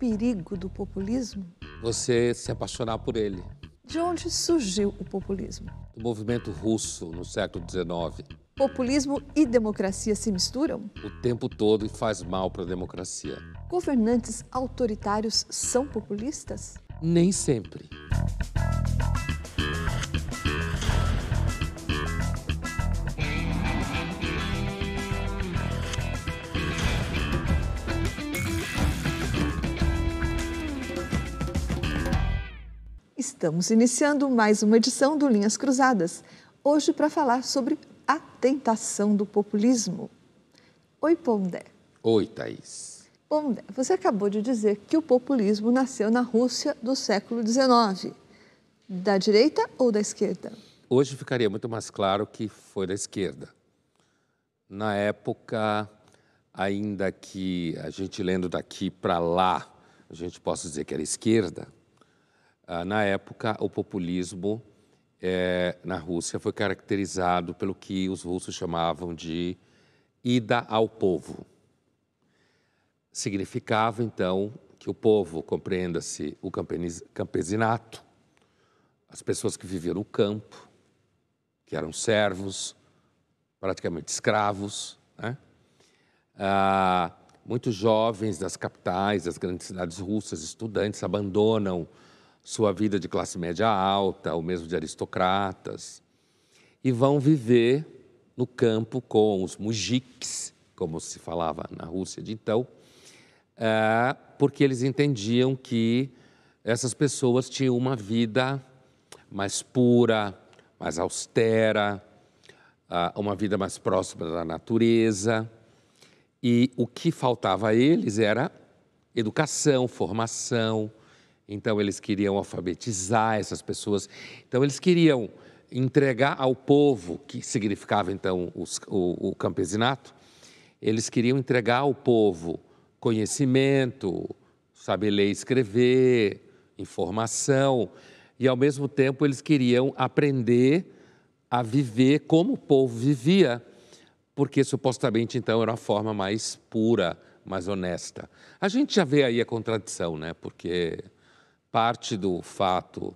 Perigo do populismo? Você se apaixonar por ele. De onde surgiu o populismo? Do movimento russo no século XIX. Populismo e democracia se misturam? O tempo todo e faz mal para a democracia. Governantes autoritários são populistas? Nem sempre. Estamos iniciando mais uma edição do Linhas Cruzadas, hoje para falar sobre a tentação do populismo. Oi, Pondé. Oi, Thaís. Pondé, você acabou de dizer que o populismo nasceu na Rússia do século XIX. Da direita ou da esquerda? Hoje ficaria muito mais claro que foi da esquerda. Na época, ainda que a gente lendo daqui para lá, a gente possa dizer que era esquerda, na época, o populismo é, na Rússia foi caracterizado pelo que os russos chamavam de ida ao povo. Significava, então, que o povo, compreenda-se o campesinato, as pessoas que viviam no campo, que eram servos, praticamente escravos, né? ah, muitos jovens das capitais, das grandes cidades russas, estudantes, abandonam sua vida de classe média alta, ou mesmo de aristocratas, e vão viver no campo com os mujiks, como se falava na Rússia de então, é, porque eles entendiam que essas pessoas tinham uma vida mais pura, mais austera, uma vida mais próxima da natureza. E o que faltava a eles era educação, formação, então, eles queriam alfabetizar essas pessoas. Então, eles queriam entregar ao povo, que significava então os, o, o campesinato, eles queriam entregar ao povo conhecimento, saber ler e escrever, informação, e ao mesmo tempo eles queriam aprender a viver como o povo vivia, porque supostamente então era a forma mais pura, mais honesta. A gente já vê aí a contradição, né? Porque parte do fato,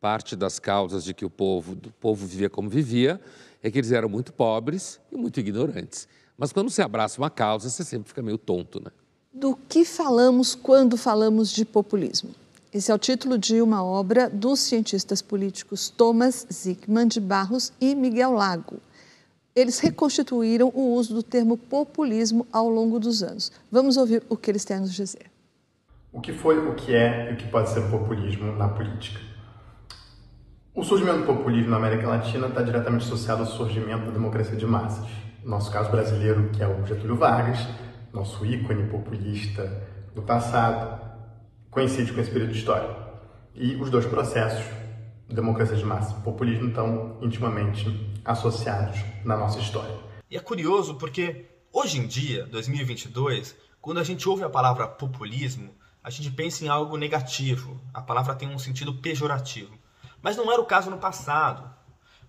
parte das causas de que o povo, o povo vivia como vivia, é que eles eram muito pobres e muito ignorantes. Mas quando você abraça uma causa, você sempre fica meio tonto, né? Do que falamos quando falamos de populismo? Esse é o título de uma obra dos cientistas políticos Thomas Zickman de Barros e Miguel Lago. Eles reconstituíram o uso do termo populismo ao longo dos anos. Vamos ouvir o que eles têm a nos dizer. O que foi, o que é e o que pode ser populismo na política? O surgimento do populismo na América Latina está diretamente associado ao surgimento da democracia de massas. No nosso caso brasileiro, que é o Getúlio Vargas, nosso ícone populista do passado, coincide com esse período histórico. E os dois processos, democracia de massa e populismo, estão intimamente associados na nossa história. E é curioso porque hoje em dia, 2022, quando a gente ouve a palavra populismo, a gente pensa em algo negativo. A palavra tem um sentido pejorativo. Mas não era o caso no passado.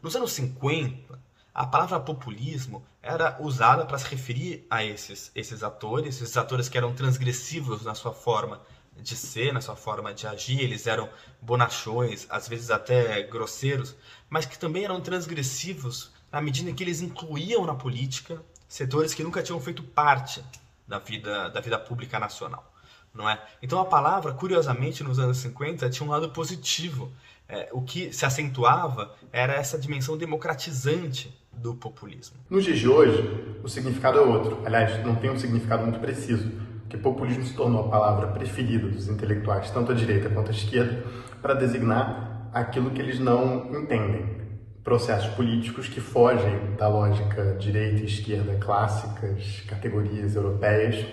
Nos anos 50, a palavra populismo era usada para se referir a esses, esses atores, esses atores que eram transgressivos na sua forma de ser, na sua forma de agir, eles eram bonachões, às vezes até grosseiros, mas que também eram transgressivos na medida em que eles incluíam na política setores que nunca tinham feito parte da vida, da vida pública nacional não é? Então a palavra, curiosamente, nos anos 50 tinha um lado positivo. É, o que se acentuava era essa dimensão democratizante do populismo. Nos dias de hoje, o significado é outro. Aliás, não tem um significado muito preciso, porque populismo se tornou a palavra preferida dos intelectuais, tanto à direita quanto à esquerda, para designar aquilo que eles não entendem. Processos políticos que fogem da lógica direita e esquerda clássicas, categorias europeias,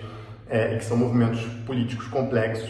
é, e que são movimentos políticos complexos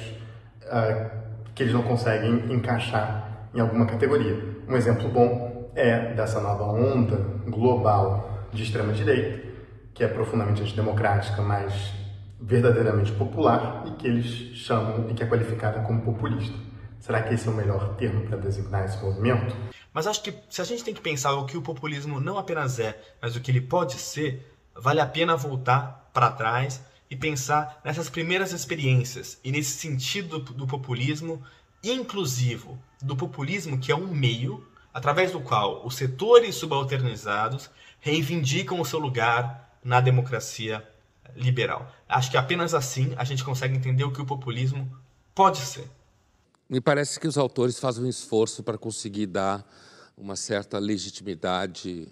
uh, que eles não conseguem encaixar em alguma categoria. Um exemplo bom é dessa nova onda global de extrema-direita, que é profundamente antidemocrática, mas verdadeiramente popular e que eles chamam e que é qualificada como populista. Será que esse é o melhor termo para designar esse movimento? Mas acho que se a gente tem que pensar o que o populismo não apenas é, mas o que ele pode ser, vale a pena voltar para trás e pensar nessas primeiras experiências e nesse sentido do populismo inclusivo, do populismo que é um meio através do qual os setores subalternizados reivindicam o seu lugar na democracia liberal. Acho que apenas assim a gente consegue entender o que o populismo pode ser. Me parece que os autores fazem um esforço para conseguir dar uma certa legitimidade,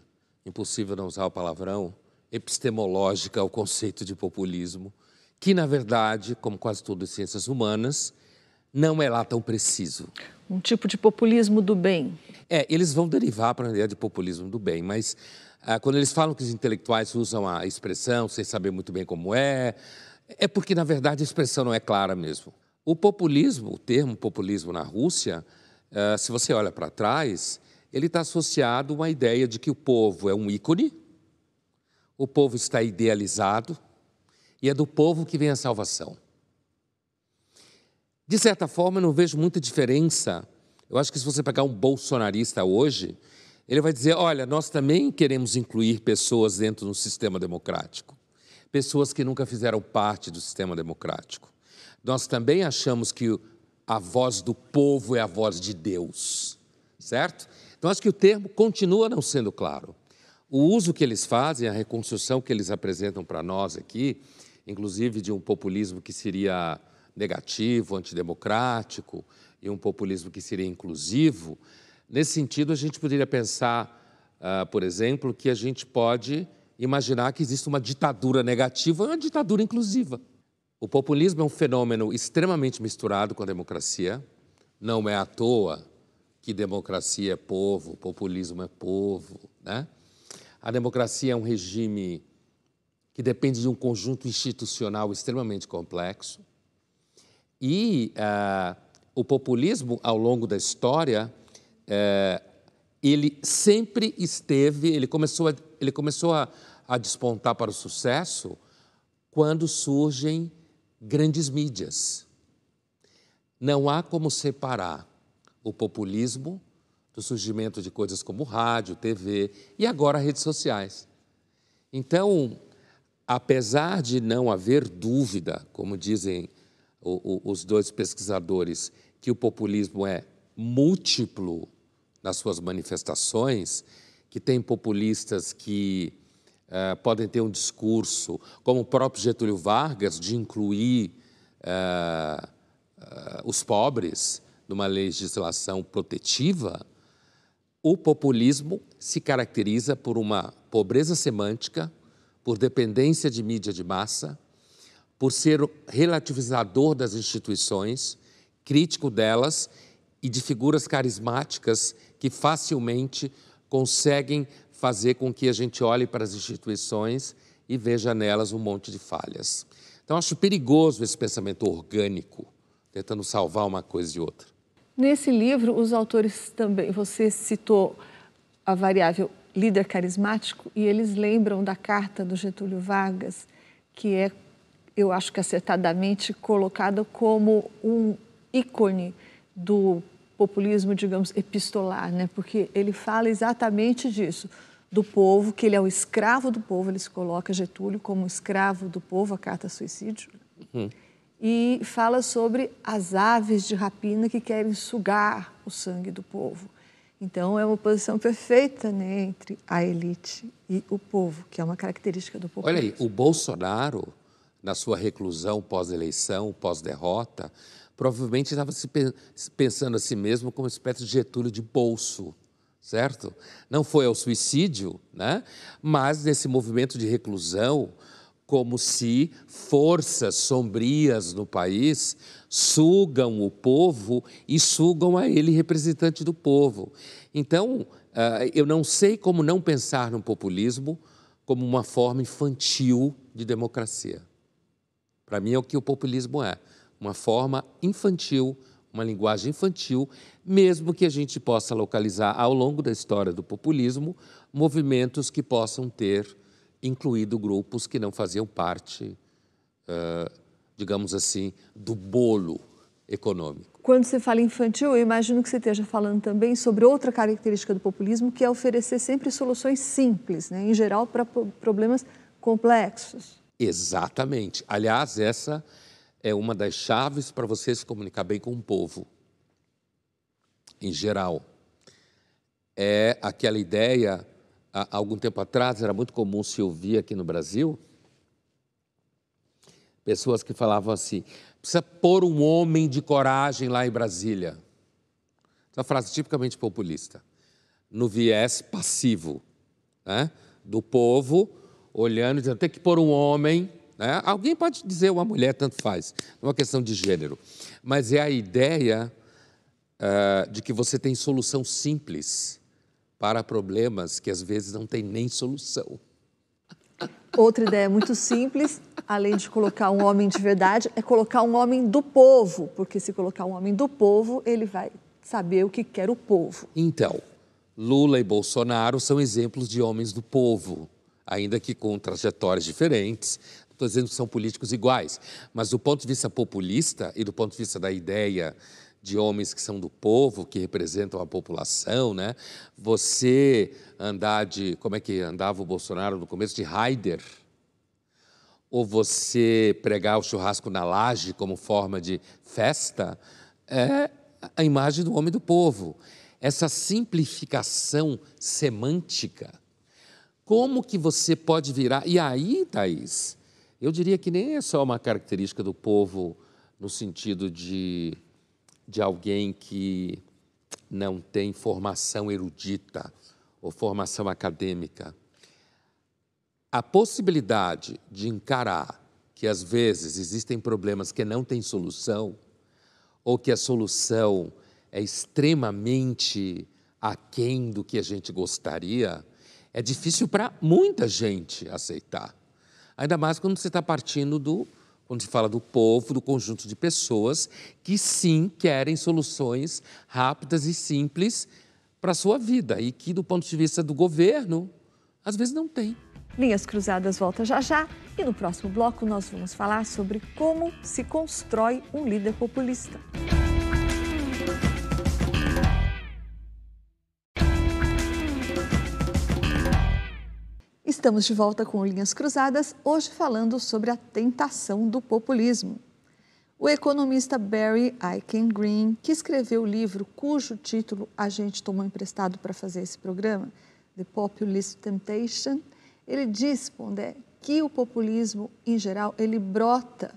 impossível não usar o palavrão, epistemológica ao conceito de populismo, que, na verdade, como quase tudo em ciências humanas, não é lá tão preciso. Um tipo de populismo do bem. É, eles vão derivar para a ideia de populismo do bem, mas ah, quando eles falam que os intelectuais usam a expressão sem saber muito bem como é, é porque, na verdade, a expressão não é clara mesmo. O populismo, o termo populismo na Rússia, ah, se você olha para trás, ele está associado a uma ideia de que o povo é um ícone, o povo está idealizado e é do povo que vem a salvação. De certa forma, eu não vejo muita diferença. Eu acho que se você pegar um bolsonarista hoje, ele vai dizer: olha, nós também queremos incluir pessoas dentro do sistema democrático, pessoas que nunca fizeram parte do sistema democrático. Nós também achamos que a voz do povo é a voz de Deus, certo? Então, acho que o termo continua não sendo claro. O uso que eles fazem, a reconstrução que eles apresentam para nós aqui, inclusive de um populismo que seria negativo, antidemocrático, e um populismo que seria inclusivo, nesse sentido, a gente poderia pensar, uh, por exemplo, que a gente pode imaginar que existe uma ditadura negativa e uma ditadura inclusiva. O populismo é um fenômeno extremamente misturado com a democracia, não é à toa que democracia é povo, populismo é povo. Né? A democracia é um regime que depende de um conjunto institucional extremamente complexo. E uh, o populismo, ao longo da história, uh, ele sempre esteve, ele começou a, ele começou a, a despontar para o sucesso quando surgem grandes mídias. Não há como separar o populismo, do surgimento de coisas como rádio, TV e agora redes sociais. Então, apesar de não haver dúvida, como dizem o, o, os dois pesquisadores, que o populismo é múltiplo nas suas manifestações, que tem populistas que uh, podem ter um discurso, como o próprio Getúlio Vargas, de incluir uh, uh, os pobres, numa legislação protetiva, o populismo se caracteriza por uma pobreza semântica, por dependência de mídia de massa, por ser relativizador das instituições, crítico delas e de figuras carismáticas que facilmente conseguem fazer com que a gente olhe para as instituições e veja nelas um monte de falhas. Então, acho perigoso esse pensamento orgânico, tentando salvar uma coisa e outra. Nesse livro, os autores também, você citou a variável líder carismático e eles lembram da carta do Getúlio Vargas, que é, eu acho que acertadamente colocada como um ícone do populismo, digamos, epistolar, né? Porque ele fala exatamente disso, do povo, que ele é o escravo do povo, ele se coloca Getúlio como escravo do povo, a carta suicídio. Uhum e fala sobre as aves de rapina que querem sugar o sangue do povo. Então, é uma posição perfeita né, entre a elite e o povo, que é uma característica do povo. Olha aí, o Bolsonaro, na sua reclusão pós-eleição, pós-derrota, provavelmente estava se pensando a si mesmo como uma espécie de Getúlio de bolso, certo? Não foi ao suicídio, né? mas nesse movimento de reclusão, como se forças sombrias no país sugam o povo e sugam a ele, representante do povo. Então, ah, eu não sei como não pensar no populismo como uma forma infantil de democracia. Para mim, é o que o populismo é: uma forma infantil, uma linguagem infantil, mesmo que a gente possa localizar ao longo da história do populismo movimentos que possam ter incluído grupos que não faziam parte, uh, digamos assim, do bolo econômico. Quando você fala infantil, eu imagino que você esteja falando também sobre outra característica do populismo, que é oferecer sempre soluções simples, né? em geral, para problemas complexos. Exatamente. Aliás, essa é uma das chaves para você se comunicar bem com o povo, em geral. É aquela ideia, há algum tempo atrás, era muito comum se ouvir aqui no Brasil, pessoas que falavam assim: precisa pôr um homem de coragem lá em Brasília. Essa frase tipicamente populista, no viés passivo, né? do povo olhando e dizendo: tem que pôr um homem. Né? Alguém pode dizer uma mulher, tanto faz, não é uma questão de gênero, mas é a ideia uh, de que você tem solução simples para problemas que às vezes não tem nem solução. Outra ideia muito simples, além de colocar um homem de verdade, é colocar um homem do povo, porque se colocar um homem do povo, ele vai saber o que quer o povo. Então, Lula e Bolsonaro são exemplos de homens do povo, ainda que com trajetórias diferentes. Não estou dizendo que são políticos iguais, mas do ponto de vista populista e do ponto de vista da ideia de homens que são do povo, que representam a população, né? Você andar de, como é que andava o Bolsonaro no começo de Raider, ou você pregar o churrasco na laje como forma de festa, é a imagem do homem do povo. Essa simplificação semântica, como que você pode virar? E aí, Thaís, eu diria que nem é só uma característica do povo no sentido de de alguém que não tem formação erudita ou formação acadêmica. A possibilidade de encarar que às vezes existem problemas que não têm solução, ou que a solução é extremamente aquém do que a gente gostaria, é difícil para muita gente aceitar. Ainda mais quando você está partindo do quando se fala do povo, do conjunto de pessoas que sim querem soluções rápidas e simples para a sua vida e que, do ponto de vista do governo, às vezes não tem. Linhas Cruzadas volta já já e no próximo bloco nós vamos falar sobre como se constrói um líder populista. Estamos de volta com Linhas Cruzadas, hoje falando sobre a tentação do populismo. O economista Barry Eichengreen, que escreveu o livro cujo título a gente tomou emprestado para fazer esse programa, The Populist Temptation, ele diz, Pondé, que o populismo, em geral, ele brota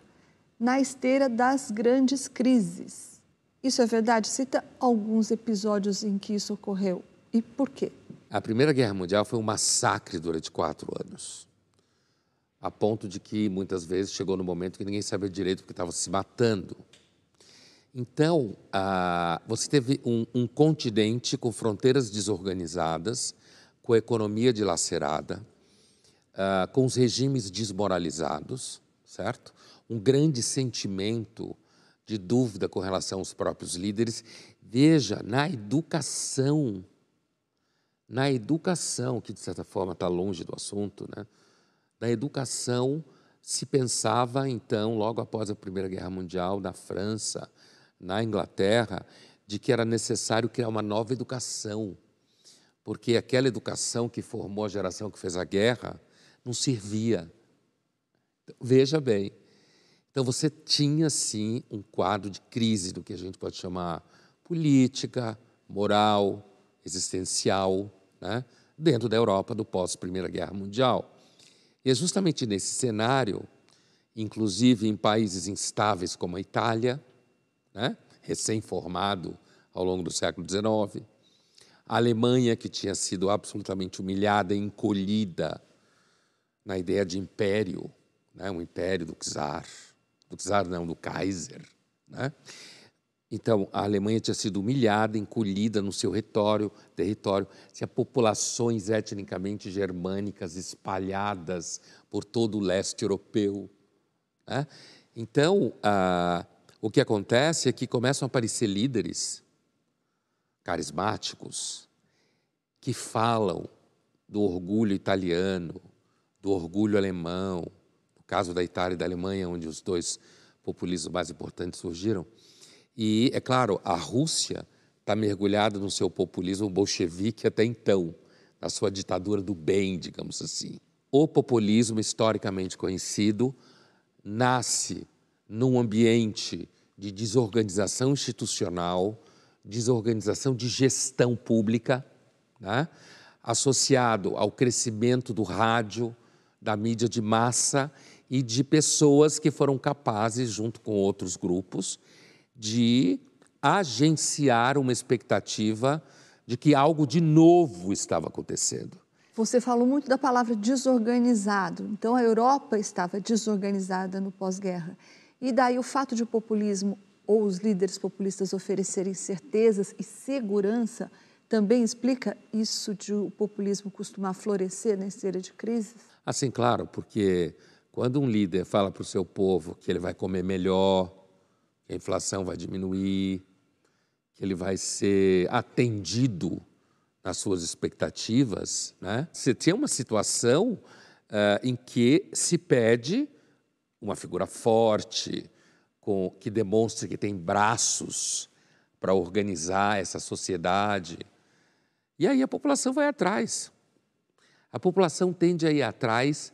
na esteira das grandes crises. Isso é verdade? Cita alguns episódios em que isso ocorreu e por quê? A Primeira Guerra Mundial foi um massacre durante quatro anos, a ponto de que muitas vezes chegou no momento que ninguém sabia direito porque estava se matando. Então, ah, você teve um, um continente com fronteiras desorganizadas, com a economia dilacerada, ah, com os regimes desmoralizados, certo? Um grande sentimento de dúvida com relação aos próprios líderes. Veja, na educação, na educação, que de certa forma está longe do assunto, né? na educação se pensava então, logo após a Primeira Guerra Mundial, na França, na Inglaterra, de que era necessário criar uma nova educação, porque aquela educação que formou a geração que fez a guerra não servia. Então, veja bem, então você tinha sim um quadro de crise do que a gente pode chamar política, moral, existencial, né, dentro da Europa do pós-Primeira Guerra Mundial. E é justamente nesse cenário, inclusive em países instáveis como a Itália, né, recém-formado ao longo do século XIX, a Alemanha, que tinha sido absolutamente humilhada e encolhida na ideia de império, né, um império do czar, do czar não, do Kaiser, né? Então, a Alemanha tinha sido humilhada, encolhida no seu território, território, tinha populações etnicamente germânicas espalhadas por todo o leste europeu. Né? Então, ah, o que acontece é que começam a aparecer líderes carismáticos que falam do orgulho italiano, do orgulho alemão, no caso da Itália e da Alemanha, onde os dois populismos mais importantes surgiram e, é claro, a Rússia está mergulhada no seu populismo bolchevique até então, na sua ditadura do bem, digamos assim. o populismo historicamente conhecido nasce num ambiente de desorganização institucional, desorganização de gestão pública, né? associado ao crescimento do rádio, da mídia de massa e de pessoas que foram capazes, junto com outros grupos, de agenciar uma expectativa de que algo de novo estava acontecendo. Você falou muito da palavra desorganizado. Então, a Europa estava desorganizada no pós-guerra. E daí o fato de o populismo ou os líderes populistas oferecerem certezas e segurança também explica isso de o populismo costumar florescer nessa era de crise? Assim, claro, porque quando um líder fala para o seu povo que ele vai comer melhor, a inflação vai diminuir, que ele vai ser atendido nas suas expectativas, né? você tem uma situação uh, em que se pede uma figura forte, com, que demonstre que tem braços para organizar essa sociedade. E aí a população vai atrás. A população tende a ir atrás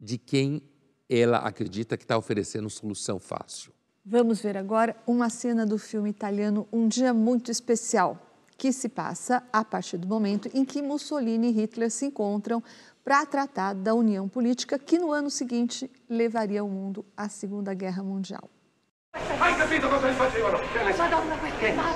de quem ela acredita que está oferecendo solução fácil. Vamos ver agora uma cena do filme italiano Um Dia Muito Especial, que se passa a partir do momento em que Mussolini e Hitler se encontram para tratar da união política que no ano seguinte levaria o mundo à Segunda Guerra Mundial. Hai capito cosa gli facevano? Che ne sai? Madonna, che ne sai?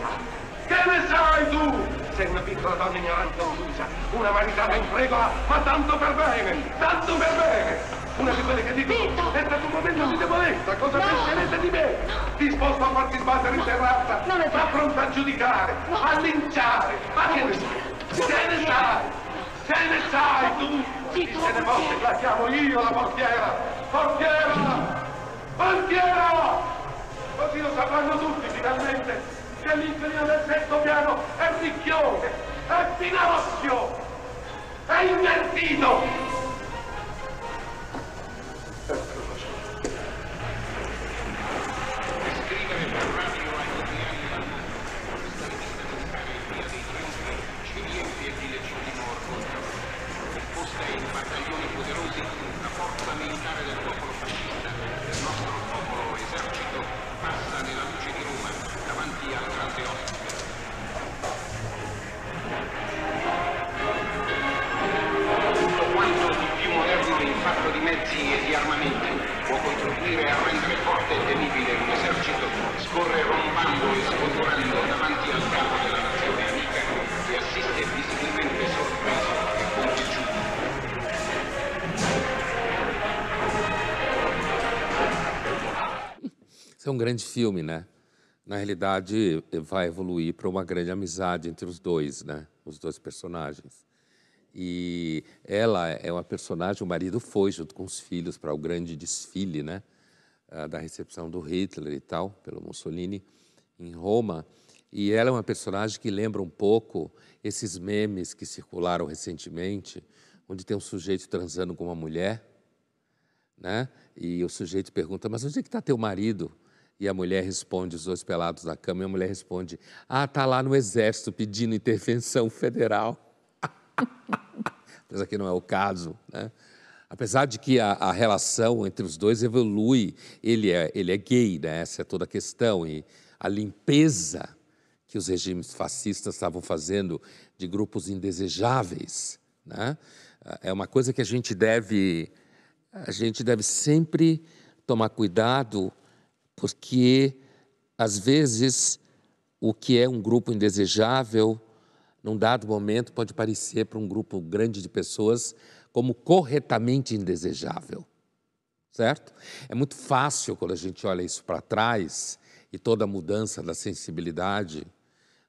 Che ne sai tu? Sei una piccola donna ignorante uccisa, una maritata in fregola, ma tanto per bene, tanto per bene! Una di quelle che dicono, è stato un momento di debolezza, cosa penserete di me? Disposto a farti sbattere in terrazza, ma pronto a giudicare, a linciare, ma che ne sai? Che ne sai? Che ne sai tu? Chi se ne fosse, la chiamo io la portiera! Portiera! Portiera! Così lo sapranno tutti finalmente che l'inquilino del sesto piano è ricchione, è Pinocchio, è invertito! Grande filme, né? Na realidade, vai evoluir para uma grande amizade entre os dois, né? Os dois personagens. E ela é uma personagem, o marido foi junto com os filhos para o grande desfile, né? Ah, da recepção do Hitler e tal, pelo Mussolini, em Roma. E ela é uma personagem que lembra um pouco esses memes que circularam recentemente, onde tem um sujeito transando com uma mulher, né? E o sujeito pergunta: Mas onde é que está teu marido? E a mulher responde, os dois pelados na cama, e a mulher responde: Ah, tá lá no exército pedindo intervenção federal. Apesar que não é o caso, né? Apesar de que a, a, relação entre os dois evolui, ele é, ele é gay, né? essa é toda a questão. E a limpeza que os regimes fascistas estavam fazendo de grupos indesejáveis, né? é uma coisa que a gente deve, a gente deve sempre tomar cuidado porque às vezes o que é um grupo indesejável, num dado momento, pode parecer para um grupo grande de pessoas como corretamente indesejável. Certo? É muito fácil quando a gente olha isso para trás e toda a mudança da sensibilidade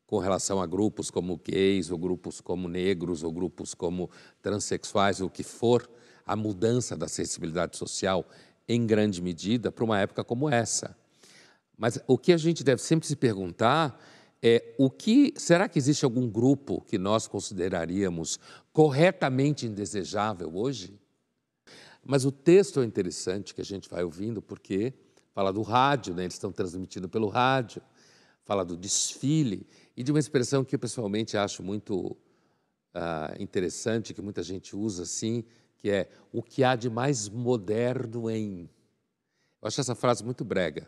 com relação a grupos como gays, ou grupos como negros, ou grupos como transexuais, ou o que for, a mudança da sensibilidade social em grande medida para uma época como essa. Mas o que a gente deve sempre se perguntar é o que será que existe algum grupo que nós consideraríamos corretamente indesejável hoje? Mas o texto é interessante que a gente vai ouvindo porque fala do rádio, né? eles estão transmitindo pelo rádio, fala do desfile e de uma expressão que eu pessoalmente acho muito uh, interessante, que muita gente usa assim, que é o que há de mais moderno em. Eu acho essa frase muito brega,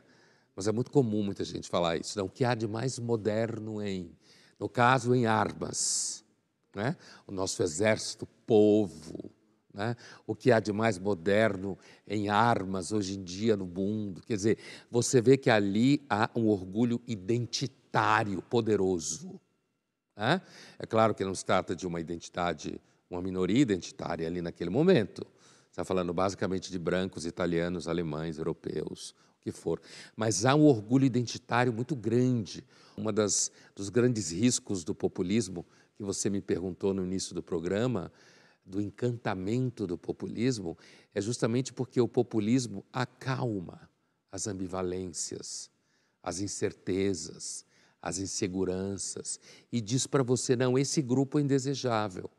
mas é muito comum muita gente falar isso. Não? O que há de mais moderno em. No caso, em armas. Né? O nosso exército, povo. Né? O que há de mais moderno em armas hoje em dia no mundo. Quer dizer, você vê que ali há um orgulho identitário poderoso. Né? É claro que não se trata de uma identidade, uma minoria identitária ali naquele momento. Está falando basicamente de brancos, italianos, alemães, europeus, o que for. Mas há um orgulho identitário muito grande. Das dos grandes riscos do populismo que você me perguntou no início do programa do encantamento do populismo é justamente porque o populismo acalma as ambivalências, as incertezas, as inseguranças e diz para você: não, esse grupo é indesejável.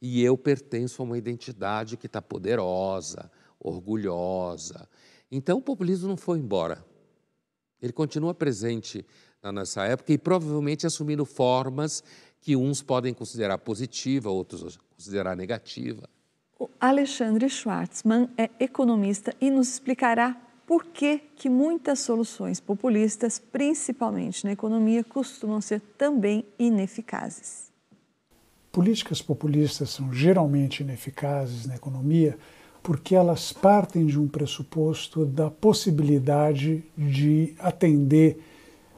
E eu pertenço a uma identidade que está poderosa, orgulhosa. Então o populismo não foi embora. Ele continua presente na nossa época e provavelmente assumindo formas que uns podem considerar positiva, outros considerar negativa. O Alexandre Schwartzman é economista e nos explicará por que, que muitas soluções populistas, principalmente na economia, costumam ser também ineficazes. Políticas populistas são geralmente ineficazes na economia porque elas partem de um pressuposto da possibilidade de atender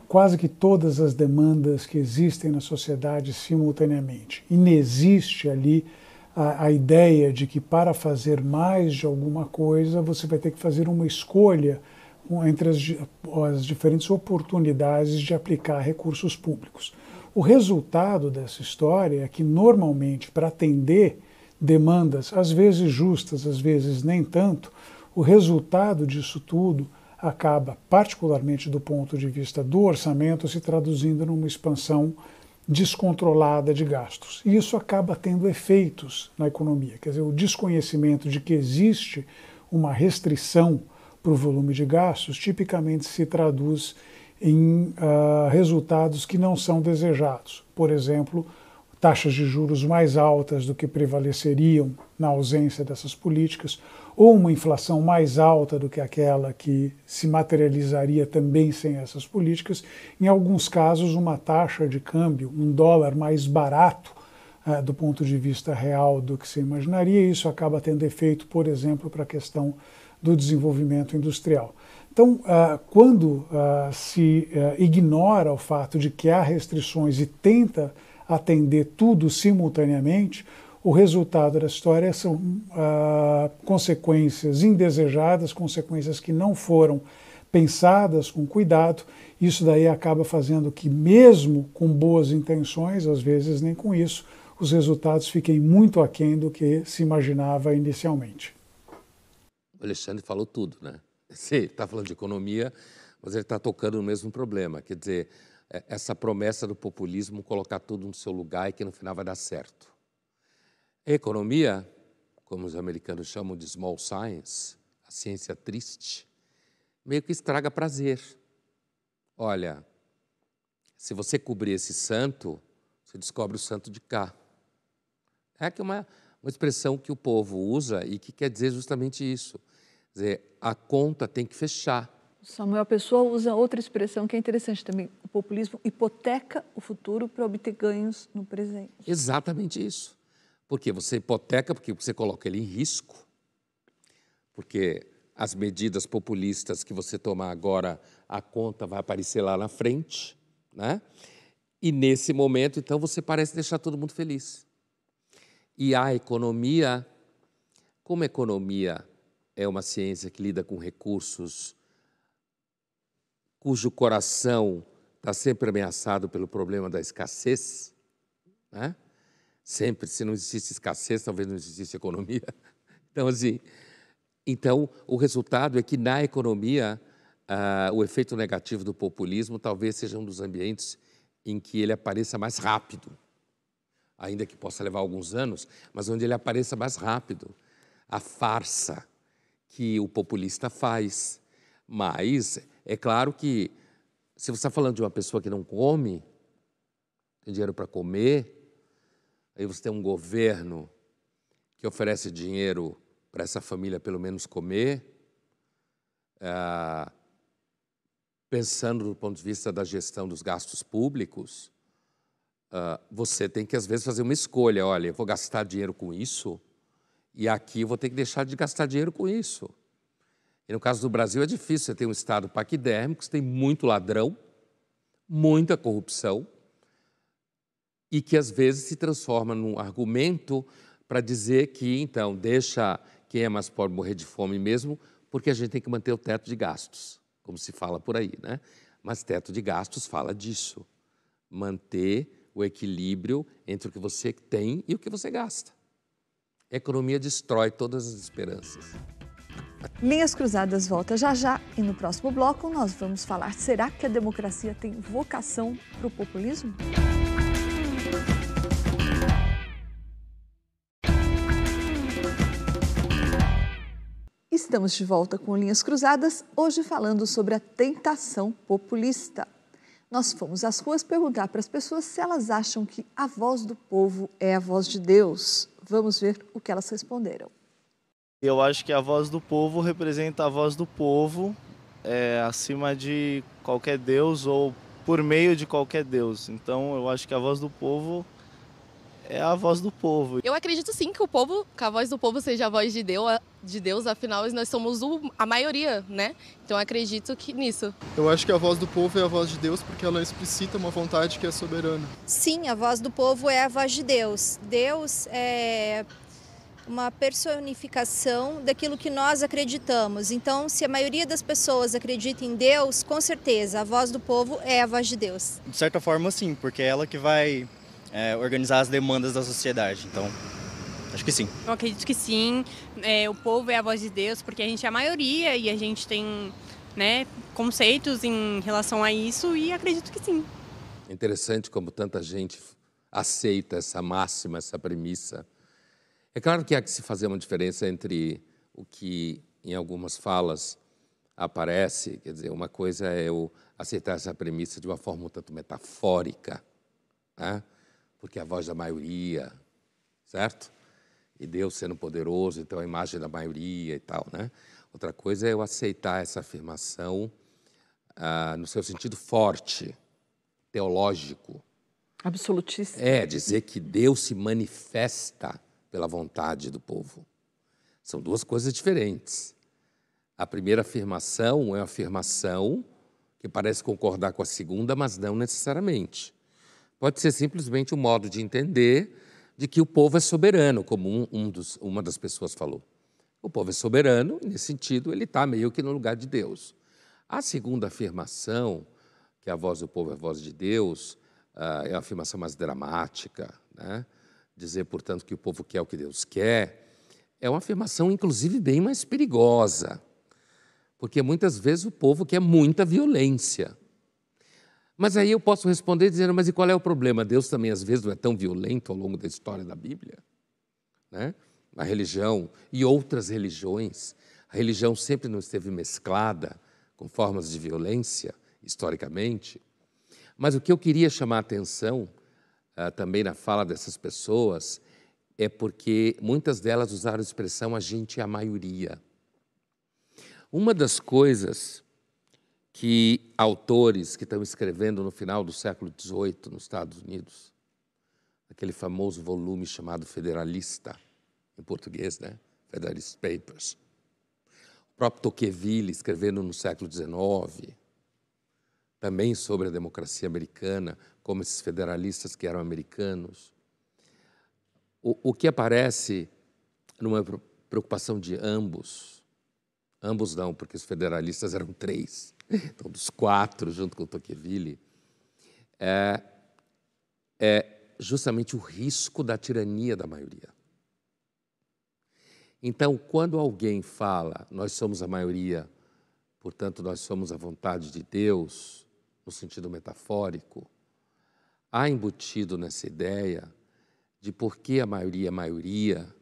quase que todas as demandas que existem na sociedade simultaneamente. Inexiste ali a, a, ideia de que para fazer mais de alguma coisa você vai ter que fazer uma escolha entre as, as diferentes oportunidades de aplicar recursos públicos. O resultado dessa história é que, normalmente, para atender demandas, às vezes justas, às vezes nem tanto, o resultado disso tudo acaba, particularmente do ponto de vista do orçamento, se traduzindo numa expansão descontrolada de gastos. E isso acaba tendo efeitos na economia. Quer dizer, o desconhecimento de que existe uma restrição para o volume de gastos tipicamente se traduz em uh, resultados que não são desejados. Por exemplo, taxas de juros mais altas do que prevaleceriam na ausência dessas políticas, ou uma inflação mais alta do que aquela que se materializaria também sem essas políticas, em alguns casos, uma taxa de câmbio, um dólar mais barato uh, do ponto de vista real do que se imaginaria, isso acaba tendo efeito, por exemplo, para a questão do desenvolvimento industrial. Então, uh, quando uh, se ignora o fato de que há restrições e tenta atender tudo simultaneamente, o resultado da história são ah, consequências indesejadas, consequências que não foram pensadas com cuidado. Isso daí acaba fazendo que, mesmo com boas intenções, às vezes nem com isso, os resultados fiquem muito aquém do que se imaginava inicialmente. O Alexandre falou tudo, né? Sim, está falando de economia, mas ele está tocando no mesmo problema. Quer dizer, é, essa promessa do populismo colocar tudo no seu lugar e que no final vai dar certo. A economia, como os americanos chamam de small science, a ciência triste, meio que estraga prazer. Olha, se você cobrir esse santo, você descobre o santo de cá. É que uma, uma expressão que o povo usa e que quer dizer justamente isso. Quer dizer, a conta tem que fechar. Samuel Pessoa usa outra expressão que é interessante também. O populismo hipoteca o futuro para obter ganhos no presente. Exatamente isso. Porque você hipoteca, porque você coloca ele em risco. Porque as medidas populistas que você tomar agora, a conta vai aparecer lá na frente, né? E nesse momento, então, você parece deixar todo mundo feliz. E a economia, como a economia é uma ciência que lida com recursos cujo coração está sempre ameaçado pelo problema da escassez, né? Sempre, se não existisse escassez, talvez não existisse economia. Então, assim, então o resultado é que na economia uh, o efeito negativo do populismo talvez seja um dos ambientes em que ele apareça mais rápido, ainda que possa levar alguns anos, mas onde ele apareça mais rápido. A farsa que o populista faz, mas é claro que, se você está falando de uma pessoa que não come, tem dinheiro para comer, aí você tem um governo que oferece dinheiro para essa família pelo menos comer, é, pensando do ponto de vista da gestão dos gastos públicos, uh, você tem que, às vezes, fazer uma escolha. Olha, eu vou gastar dinheiro com isso e aqui eu vou ter que deixar de gastar dinheiro com isso. E no caso do Brasil é difícil, você tem um Estado paquidérmico, você tem muito ladrão, muita corrupção, e que às vezes se transforma num argumento para dizer que, então, deixa quem é mais pobre morrer de fome mesmo, porque a gente tem que manter o teto de gastos, como se fala por aí, né? Mas teto de gastos fala disso, manter o equilíbrio entre o que você tem e o que você gasta. A economia destrói todas as esperanças. Linhas Cruzadas volta já já e no próximo bloco nós vamos falar: será que a democracia tem vocação para o populismo? Estamos de volta com Linhas Cruzadas, hoje falando sobre a tentação populista. Nós fomos às ruas perguntar para as pessoas se elas acham que a voz do povo é a voz de Deus. Vamos ver o que elas responderam. Eu acho que a voz do povo representa a voz do povo é, acima de qualquer Deus ou por meio de qualquer Deus. Então eu acho que a voz do povo é a voz do povo. Eu acredito sim que o povo, que a voz do povo seja a voz de Deus, de Deus, afinal nós somos o, a maioria, né? Então acredito que nisso. Eu acho que a voz do povo é a voz de Deus porque ela explicita uma vontade que é soberana. Sim, a voz do povo é a voz de Deus. Deus é uma personificação daquilo que nós acreditamos. Então, se a maioria das pessoas acredita em Deus, com certeza a voz do povo é a voz de Deus. De certa forma, sim, porque é ela que vai é, organizar as demandas da sociedade. Então, acho que sim. Eu acredito que sim. É, o povo é a voz de Deus, porque a gente é a maioria e a gente tem né, conceitos em relação a isso e acredito que sim. É interessante como tanta gente aceita essa máxima, essa premissa. É claro que há que se fazer uma diferença entre o que em algumas falas aparece, quer dizer, uma coisa é eu aceitar essa premissa de uma forma um tanto metafórica, né? Porque é a voz da maioria, certo? E Deus sendo poderoso, então a imagem da maioria e tal, né? Outra coisa é eu aceitar essa afirmação ah, no seu sentido forte, teológico. Absolutista. É, dizer que Deus se manifesta pela vontade do povo. São duas coisas diferentes. A primeira afirmação é uma afirmação que parece concordar com a segunda, mas não necessariamente. Pode ser simplesmente um modo de entender de que o povo é soberano, como um, um dos, uma das pessoas falou. O povo é soberano, e nesse sentido, ele está meio que no lugar de Deus. A segunda afirmação, que a voz do povo é a voz de Deus, uh, é uma afirmação mais dramática. Né? Dizer, portanto, que o povo quer o que Deus quer, é uma afirmação, inclusive, bem mais perigosa. Porque muitas vezes o povo quer muita violência. Mas aí eu posso responder dizendo, mas e qual é o problema? Deus também às vezes não é tão violento ao longo da história da Bíblia, né? A religião e outras religiões, a religião sempre não esteve mesclada com formas de violência historicamente. Mas o que eu queria chamar a atenção uh, também na fala dessas pessoas é porque muitas delas usaram a expressão a gente é a maioria. Uma das coisas que autores que estão escrevendo no final do século XVIII nos Estados Unidos, aquele famoso volume chamado Federalista, em português, né? Federalist Papers. O próprio Tocqueville escrevendo no século XIX, também sobre a democracia americana, como esses federalistas que eram americanos. O, o que aparece numa preocupação de ambos, ambos não, porque os federalistas eram três, então, dos quatro, junto com o Tocqueville, é, é justamente o risco da tirania da maioria. Então, quando alguém fala, nós somos a maioria, portanto, nós somos a vontade de Deus, no sentido metafórico, há embutido nessa ideia de por que a maioria é maioria,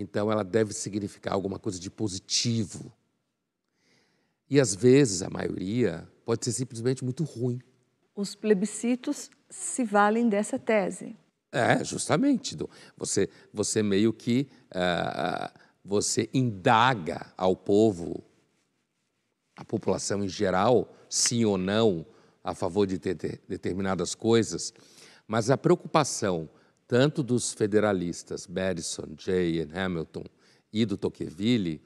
então ela deve significar alguma coisa de positivo, e às vezes, a maioria, pode ser simplesmente muito ruim. Os plebiscitos se valem dessa tese. É, justamente. Você, você meio que uh, você indaga ao povo, a população em geral, sim ou não, a favor de ter, ter determinadas coisas, mas a preocupação tanto dos federalistas, Madison, Jay e Hamilton, e do Tocqueville,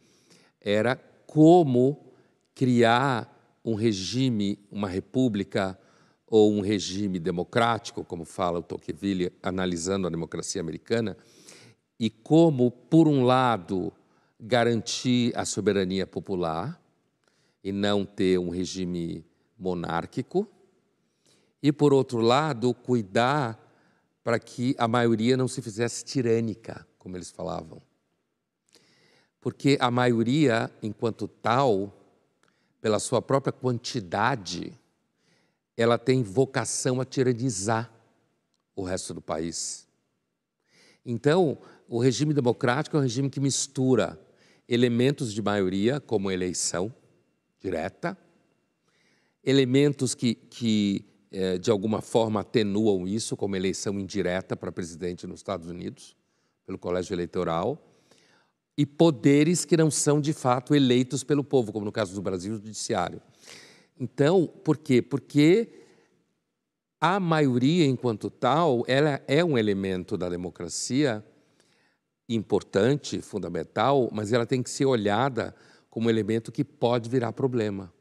era como criar um regime, uma república ou um regime democrático, como fala o Tocqueville, analisando a democracia americana, e como, por um lado, garantir a soberania popular e não ter um regime monárquico, e, por outro lado, cuidar para que a maioria não se fizesse tirânica, como eles falavam. Porque a maioria, enquanto tal, pela sua própria quantidade, ela tem vocação a tiranizar o resto do país. Então, o regime democrático é um regime que mistura elementos de maioria, como eleição direta, elementos que, que é, de alguma forma atenuam isso, como eleição indireta para presidente nos Estados Unidos, pelo colégio eleitoral, e poderes que não são de fato eleitos pelo povo, como no caso do Brasil, o judiciário. Então, por quê? Porque a maioria, enquanto tal, ela é um elemento da democracia importante, fundamental, mas ela tem que ser olhada como um elemento que pode virar problema.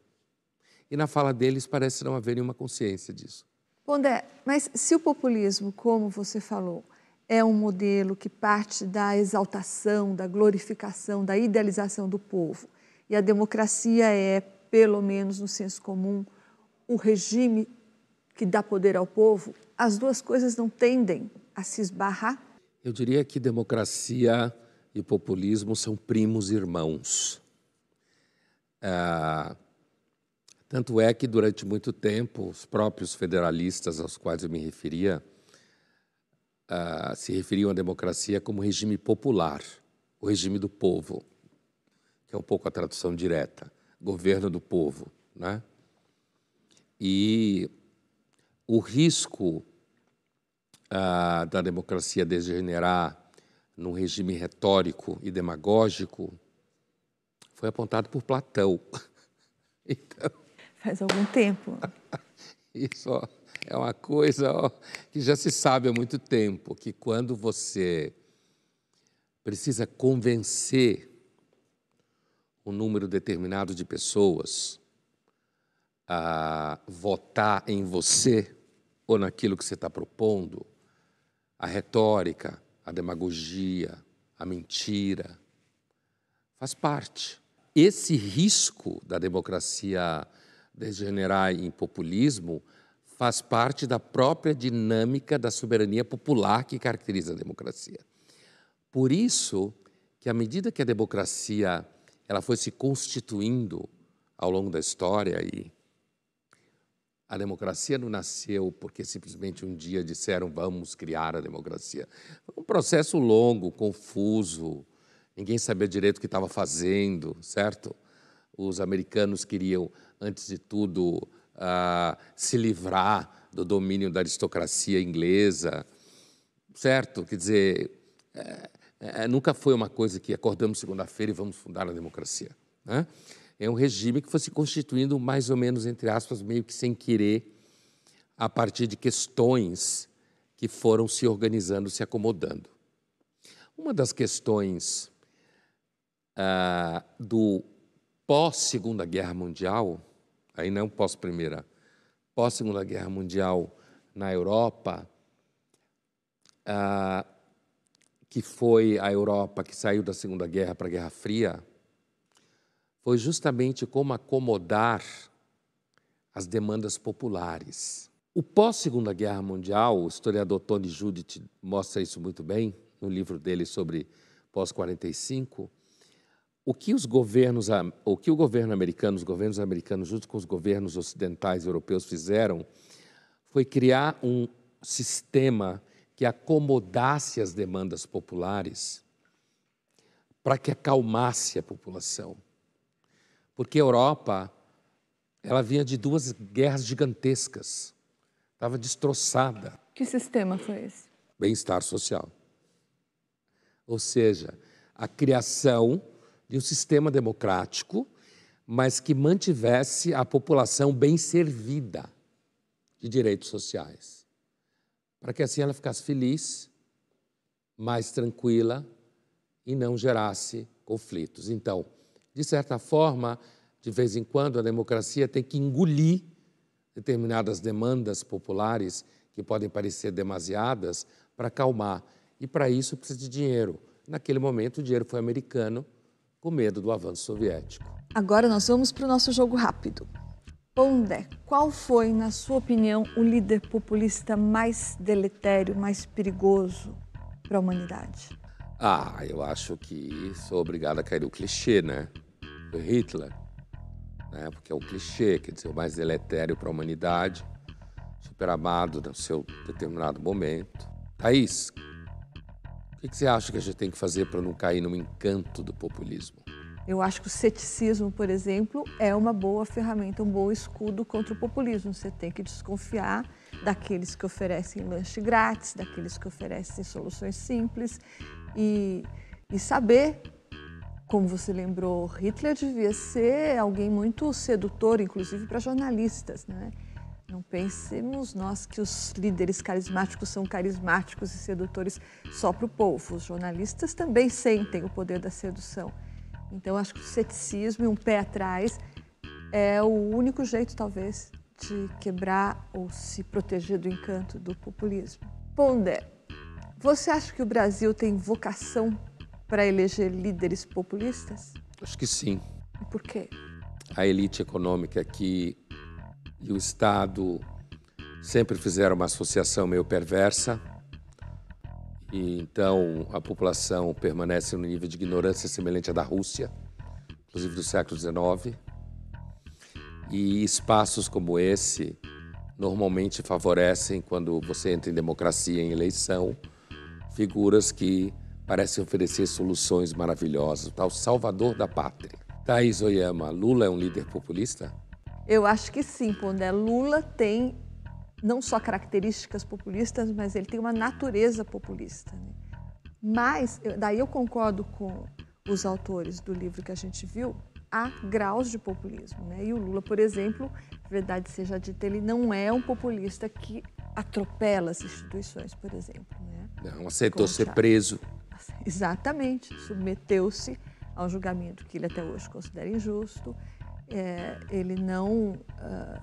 E na fala deles parece não haver nenhuma consciência disso. Pondé, mas se o populismo, como você falou, é um modelo que parte da exaltação, da glorificação, da idealização do povo, e a democracia é, pelo menos no senso comum, o regime que dá poder ao povo, as duas coisas não tendem a se esbarrar? Eu diria que democracia e populismo são primos irmãos. Ah, tanto é que, durante muito tempo, os próprios federalistas aos quais eu me referia ah, se referiam à democracia como regime popular, o regime do povo, que é um pouco a tradução direta, governo do povo. Né? E o risco ah, da democracia degenerar num regime retórico e demagógico foi apontado por Platão. Então, Faz algum tempo. Isso ó, é uma coisa ó, que já se sabe há muito tempo, que quando você precisa convencer um número determinado de pessoas a votar em você ou naquilo que você está propondo, a retórica, a demagogia, a mentira, faz parte. Esse risco da democracia degenerar em populismo faz parte da própria dinâmica da soberania popular que caracteriza a democracia. Por isso que à medida que a democracia ela foi se constituindo ao longo da história e a democracia não nasceu porque simplesmente um dia disseram vamos criar a democracia. Foi um processo longo, confuso, ninguém sabia direito o que estava fazendo, certo? Os americanos queriam, antes de tudo, uh, se livrar do domínio da aristocracia inglesa, certo? Quer dizer, é, é, nunca foi uma coisa que acordamos segunda-feira e vamos fundar a democracia. Né? é um regime que foi se constituindo mais ou menos, entre aspas, meio que sem querer, a partir de questões que foram se organizando, se acomodando. Uma das questões ah, do pós-Segunda Guerra Mundial, aí não pós-Primeira, pós-Segunda Guerra Mundial na Europa, ah, que foi a Europa que saiu da Segunda Guerra para a Guerra Fria, foi justamente como acomodar as demandas populares. O pós-Segunda Guerra Mundial, o historiador Tony Judith mostra isso muito bem no livro dele sobre pós-45. O que os governos, o que o governo americano, os governos americanos, junto com os governos ocidentais e europeus fizeram, foi criar um sistema que acomodasse as demandas populares para que acalmasse a população porque a Europa ela vinha de duas guerras gigantescas, estava destroçada. Que sistema foi esse? bem-estar social. Ou seja, a criação de um sistema democrático, mas que mantivesse a população bem servida de direitos sociais, para que assim ela ficasse feliz, mais tranquila e não gerasse conflitos. Então, de certa forma, de vez em quando a democracia tem que engolir determinadas demandas populares que podem parecer demasiadas para acalmar. E para isso precisa de dinheiro. Naquele momento, o dinheiro foi americano, com medo do avanço soviético. Agora nós vamos para o nosso jogo rápido. Pondé, qual foi, na sua opinião, o líder populista mais deletério, mais perigoso para a humanidade? Ah, eu acho que sou obrigado a cair no clichê, né? Foi Hitler, né? Porque é o clichê, quer dizer, o mais deletério para a humanidade, super amado no seu determinado momento. Thaís, o que você acha que a gente tem que fazer para não cair no encanto do populismo? Eu acho que o ceticismo, por exemplo, é uma boa ferramenta, um bom escudo contra o populismo. Você tem que desconfiar daqueles que oferecem lanche grátis, daqueles que oferecem soluções simples e, e saber, como você lembrou, Hitler devia ser alguém muito sedutor, inclusive para jornalistas, né? Não pensemos nós que os líderes carismáticos são carismáticos e sedutores só para o povo. Os jornalistas também sentem o poder da sedução. Então, acho que o ceticismo e um pé atrás é o único jeito, talvez, de quebrar ou se proteger do encanto do populismo. Pondé, você acha que o Brasil tem vocação para eleger líderes populistas? Acho que sim. E por quê? A elite econômica aqui e o Estado sempre fizeram uma associação meio perversa. E então a população permanece no nível de ignorância semelhante à da Rússia, inclusive do século XIX. E espaços como esse normalmente favorecem, quando você entra em democracia, em eleição, figuras que parecem oferecer soluções maravilhosas, o tal salvador da pátria. Thaís Oyama, Lula é um líder populista? Eu acho que sim, Pondé. Lula tem não só características populistas, mas ele tem uma natureza populista. Né? Mas, daí eu concordo com os autores do livro que a gente viu, há graus de populismo. Né? E o Lula, por exemplo, verdade seja dita, ele não é um populista que atropela as instituições, por exemplo. Né? Não aceitou ser preso. Exatamente, submeteu-se a um julgamento que ele até hoje considera injusto. É, ele não uh,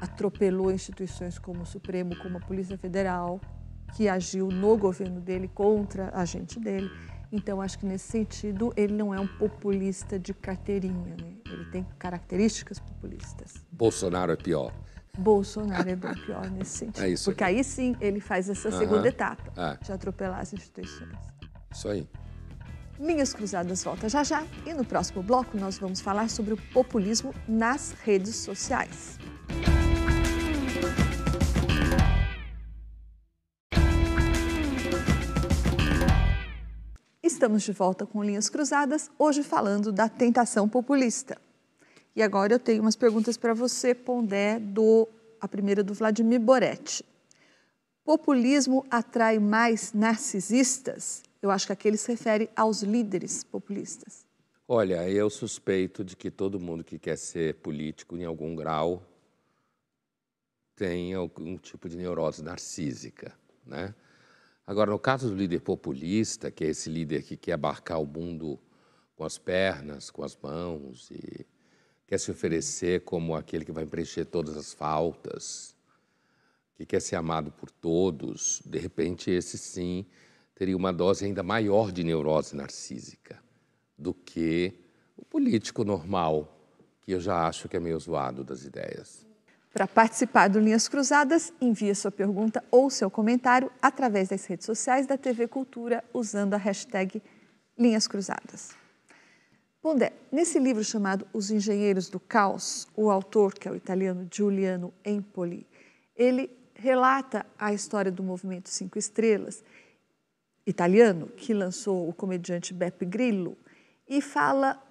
atropelou instituições como o Supremo, como a Polícia Federal, que agiu no governo dele contra a gente dele. Então, acho que nesse sentido, ele não é um populista de carteirinha, né? ele tem características populistas. Bolsonaro é pior. Bolsonaro é bem pior nesse sentido. É isso porque aí sim ele faz essa segunda etapa é. de atropelar as instituições. Isso aí. Linhas Cruzadas volta já já e no próximo bloco nós vamos falar sobre o populismo nas redes sociais. Estamos de volta com Linhas Cruzadas, hoje falando da tentação populista. E agora eu tenho umas perguntas para você, Pondé, do, a primeira do Vladimir Boretti. Populismo atrai mais narcisistas? Eu acho que aqui ele se refere aos líderes populistas. Olha, eu suspeito de que todo mundo que quer ser político em algum grau tem algum tipo de neurose narcísica, né? Agora, no caso do líder populista, que é esse líder que quer abarcar o mundo com as pernas, com as mãos e quer se oferecer como aquele que vai preencher todas as faltas, que quer ser amado por todos, de repente esse sim teria uma dose ainda maior de neurose narcísica do que o político normal, que eu já acho que é meio zoado das ideias. Para participar do Linhas Cruzadas, envie sua pergunta ou seu comentário através das redes sociais da TV Cultura usando a hashtag Linhas Cruzadas. Pondé, nesse livro chamado Os Engenheiros do Caos, o autor, que é o italiano Giuliano Empoli, ele relata a história do movimento Cinco Estrelas italiano, que lançou o comediante Beppe Grillo, e fala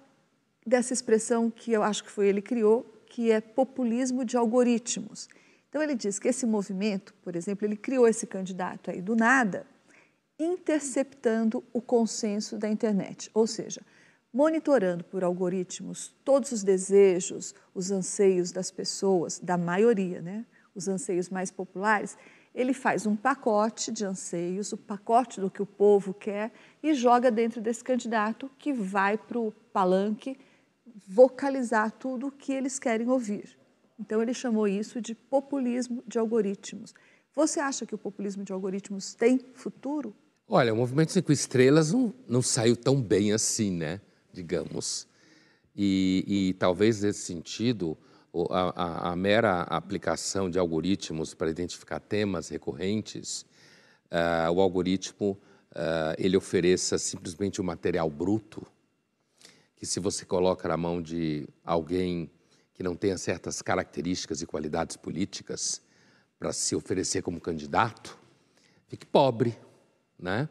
dessa expressão que eu acho que foi ele que criou, que é populismo de algoritmos. Então ele diz que esse movimento, por exemplo, ele criou esse candidato aí do nada, interceptando o consenso da internet, ou seja, monitorando por algoritmos todos os desejos, os anseios das pessoas, da maioria, né? os anseios mais populares, ele faz um pacote de anseios, o pacote do que o povo quer e joga dentro desse candidato que vai para o palanque vocalizar tudo o que eles querem ouvir. Então ele chamou isso de populismo de algoritmos. Você acha que o populismo de algoritmos tem futuro? Olha, o movimento Cinco Estrelas não, não saiu tão bem assim, né? Digamos. E, e talvez nesse sentido, a, a, a, mera aplicação de algoritmos para identificar temas recorrentes, uh, o algoritmo uh, ele ofereça simplesmente um material bruto que se você coloca na mão de alguém que não tenha certas características e qualidades políticas para se oferecer como candidato, fique pobre, né?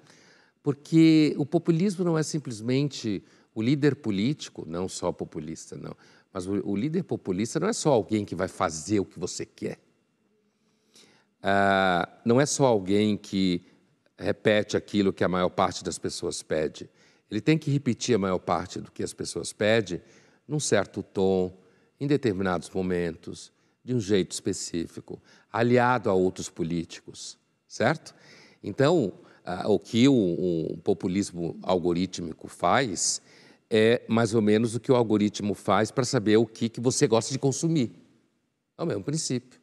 Porque o populismo não é simplesmente o líder político, não só populista, não, mas o, o líder populista não é só alguém que vai fazer o que você quer. Ah, não é só alguém que repete aquilo que a maior parte das pessoas pede. Ele tem que repetir a maior parte do que as pessoas pedem num certo tom, em determinados momentos, de um jeito específico, aliado a outros políticos, certo? Então, ah, o que o, o, populismo algorítmico faz é mais ou menos o que o algoritmo faz para saber o que, que você gosta de consumir. É o mesmo princípio.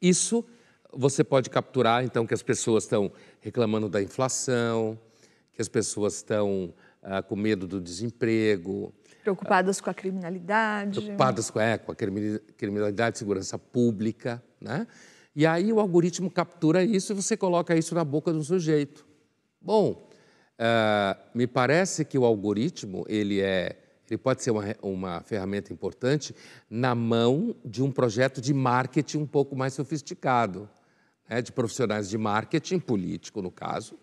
Isso você pode capturar, então, que as pessoas estão reclamando da inflação, que as pessoas estão ah, com medo do desemprego. Preocupadas ah, com a criminalidade. Preocupadas com, é, com a criminalidade, segurança pública, né? E aí o algoritmo captura isso e você coloca isso na boca do sujeito. Bom, uh, me parece que o algoritmo ele é, ele pode ser uma, uma ferramenta importante na mão de um projeto de marketing um pouco mais sofisticado, né? de profissionais de marketing político no caso,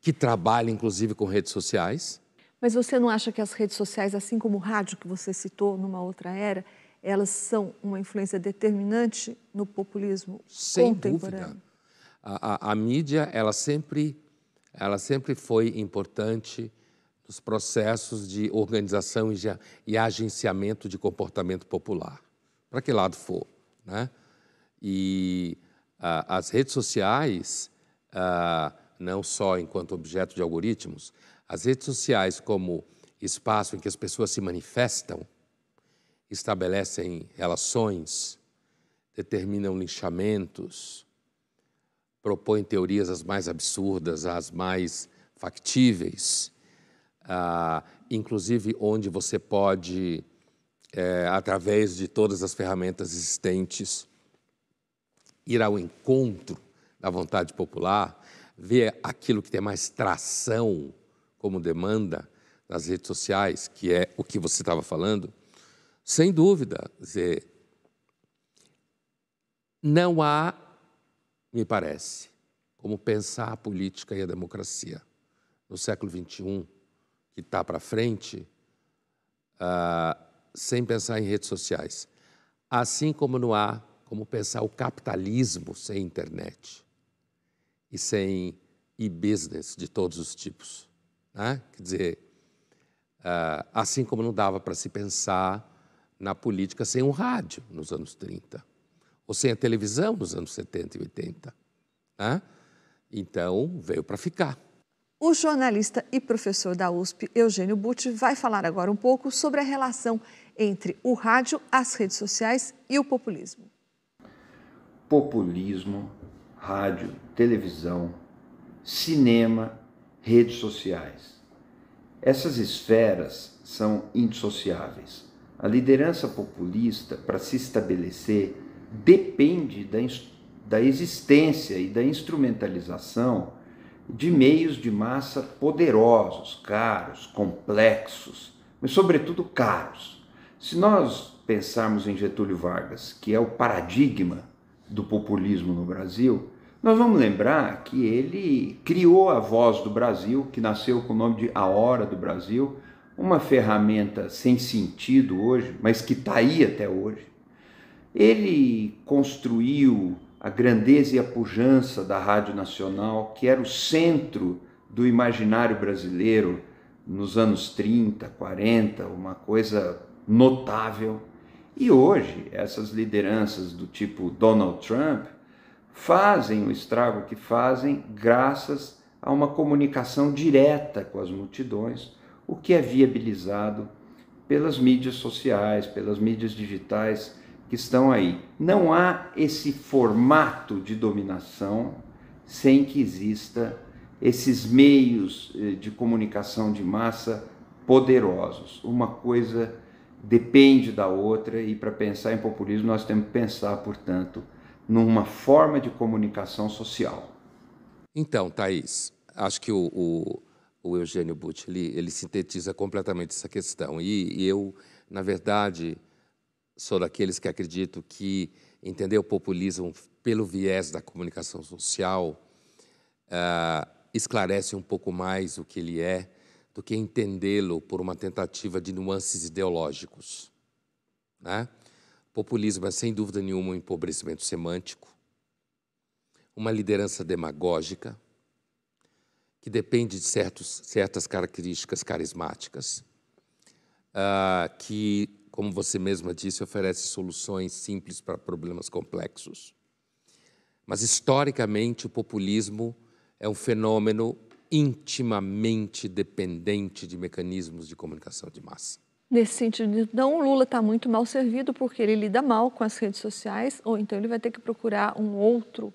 que trabalham inclusive com redes sociais. Mas você não acha que as redes sociais, assim como o rádio que você citou numa outra era, elas são uma influência determinante no populismo Sem contemporâneo. Dúvida. A, a, a, mídia, ela sempre, ela sempre foi importante nos processos de organização e, agenciamento de comportamento popular, para que lado for. Né? E a, as redes sociais, não só enquanto objeto de algoritmos, as redes sociais como espaço em que as pessoas se manifestam, estabelecem relações, determinam linchamentos, propõem teorias as mais absurdas, as mais factíveis, ah, inclusive onde você pode, é, através de todas as ferramentas existentes, ir ao encontro da vontade popular, ver aquilo que tem mais tração como demanda nas redes sociais, que é o que você estava falando, sem dúvida, dizer, não há, me parece, como pensar a política e a democracia no século XXI, que está para frente, uh, sem pensar em redes sociais. Assim como não há como pensar o capitalismo sem internet e sem e-business de todos os tipos. Né? Quer dizer, uh, assim como não dava para se pensar na política sem o rádio nos anos 30, ou sem a televisão nos anos 70 e 80. Né? Então, veio para ficar. O jornalista e professor da USP, Eugênio Butti, vai falar agora um pouco sobre a relação entre o rádio, as redes sociais e o populismo. Populismo, rádio, televisão, cinema, redes sociais. Essas esferas são indissociáveis. A liderança populista, para se estabelecer, depende da, da existência e da instrumentalização de meios de massa poderosos, caros, complexos, mas, sobretudo, caros. Se nós pensarmos em Getúlio Vargas, que é o paradigma do populismo no Brasil, nós vamos lembrar que ele criou a Voz do Brasil, que nasceu com o nome de A Hora do Brasil, uma ferramenta sem sentido hoje, mas que está aí até hoje. Ele construiu a grandeza e a pujança da Rádio Nacional, que era o centro do imaginário brasileiro nos anos 30, 40, uma coisa notável. E hoje, essas lideranças do tipo Donald Trump fazem o estrago que fazem graças a uma comunicação direta com as multidões, o que é viabilizado pelas mídias sociais, pelas mídias digitais que estão aí. Não há esse formato de dominação sem que exista esses meios eh, de comunicação de massa poderosos. Uma coisa depende da outra e para pensar em populismo nós temos que pensar, portanto, numa forma de comunicação social. Então, Thaís, acho que o, o, o Eugênio Butch ele, ele, sintetiza completamente essa questão. E, e eu, na verdade, sou daqueles que acredito que entender o populismo pelo viés da comunicação social uh, esclarece um pouco mais o que ele é do que entendê-lo por uma tentativa de nuances ideológicos. Né? Populismo é, sem dúvida nenhuma, um empobrecimento semântico, uma liderança demagógica, que depende de certos, certas características carismáticas, uh, que como você mesma disse, oferece soluções simples para problemas complexos. Mas, historicamente, o populismo é um fenômeno intimamente dependente de mecanismos de comunicação de massa. Nesse sentido, então, o Lula está muito mal servido porque ele lida mal com as redes sociais, ou então ele vai ter que procurar um outro,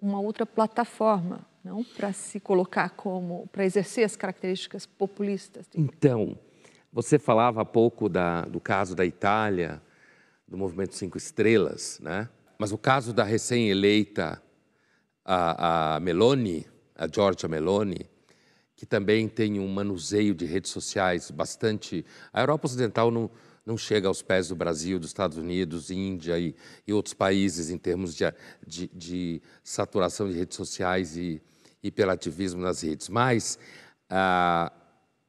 uma outra plataforma, não, para se colocar como, para exercer as características populistas. Então, você falava há pouco da, do caso da Itália, do movimento Cinco Estrelas, né? mas o caso da recém-eleita a, a Meloni, a Giorgia Meloni, que também tem um manuseio de redes sociais bastante. A Europa Ocidental não, não chega aos pés do Brasil, dos Estados Unidos, Índia e, e outros países em termos de, de, de, saturação de redes sociais e hiperativismo nas redes. Mas ah,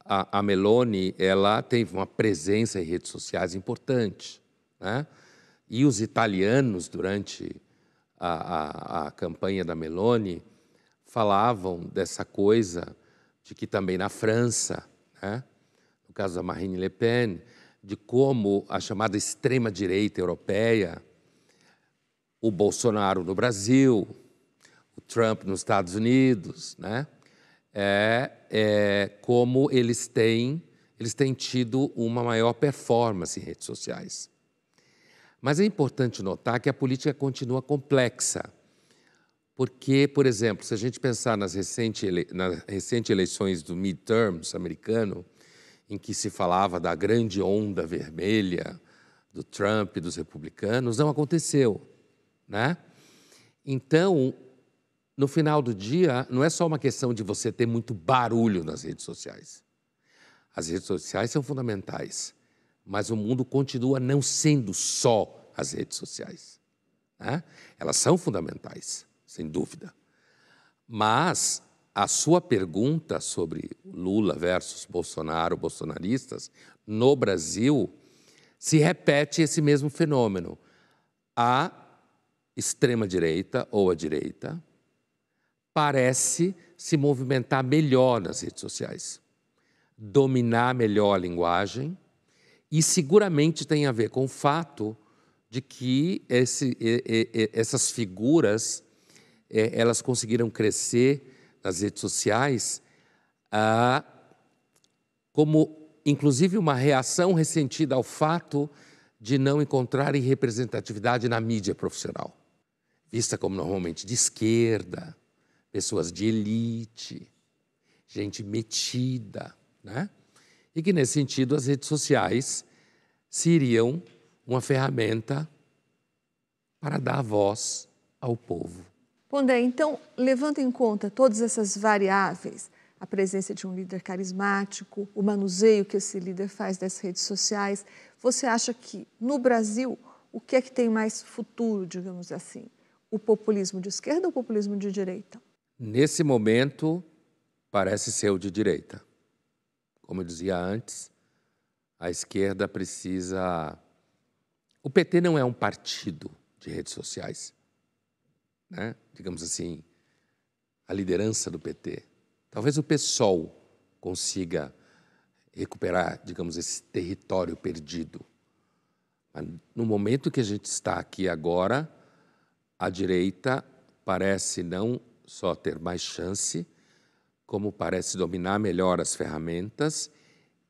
a, a Meloni ela teve uma presença em redes sociais importante. Né? E os italianos, durante a, a, a campanha da Meloni, falavam dessa coisa de que também na França, né? no caso da Marine Le Pen, de como a chamada extrema-direita europeia, o Bolsonaro no Brasil, o Trump nos Estados Unidos, né? É, é como eles têm, eles têm tido uma maior performance em redes sociais. Mas é importante notar que a política continua complexa. Porque, por exemplo, se a gente pensar nas, recente ele... nas recentes eleições do midterms americano, em que se falava da grande onda vermelha do Trump e dos republicanos, não aconteceu. Né? Então, no final do dia, não é só uma questão de você ter muito barulho nas redes sociais. As redes sociais são fundamentais, mas o mundo continua não sendo só as redes sociais. Né? Elas são fundamentais, sem dúvida. Mas a sua pergunta sobre Lula versus Bolsonaro, bolsonaristas, no Brasil, se repete esse mesmo fenômeno. A extrema-direita ou a direita parece se movimentar melhor nas redes sociais, dominar melhor a linguagem, e seguramente tem a ver com o fato de que esse, essas figuras é, elas conseguiram crescer nas redes sociais ah, como, inclusive, uma reação ressentida ao fato de não encontrarem representatividade na mídia profissional, vista como normalmente de esquerda, pessoas de elite, gente metida, né? E que, nesse sentido, as redes sociais seriam uma ferramenta para dar voz ao povo. Pondé, então, levando em conta todas essas variáveis, a presença de um líder carismático, o manuseio que esse líder faz das redes sociais, você acha que, no Brasil, o que é que tem mais futuro, digamos assim? O populismo de esquerda ou o populismo de direita? Nesse momento, parece ser o de direita. Como eu dizia antes, a esquerda precisa. O PT não é um partido de redes sociais. né, digamos assim, a liderança do PT. Talvez o PSOL consiga recuperar, digamos, esse território perdido. Mas no momento que a gente está aqui agora, a direita parece não só ter mais chance, como parece dominar melhor as ferramentas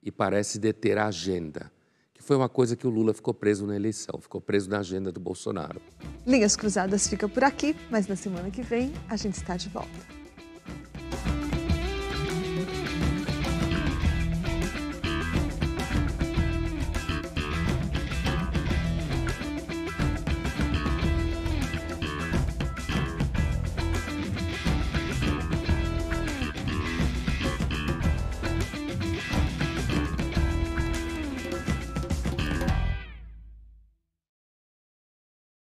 e parece deter a agenda, que foi uma coisa que o Lula ficou preso na eleição, ficou preso na agenda do Bolsonaro. Linhas Cruzadas fica por aqui, mas na semana que vem a gente está de volta.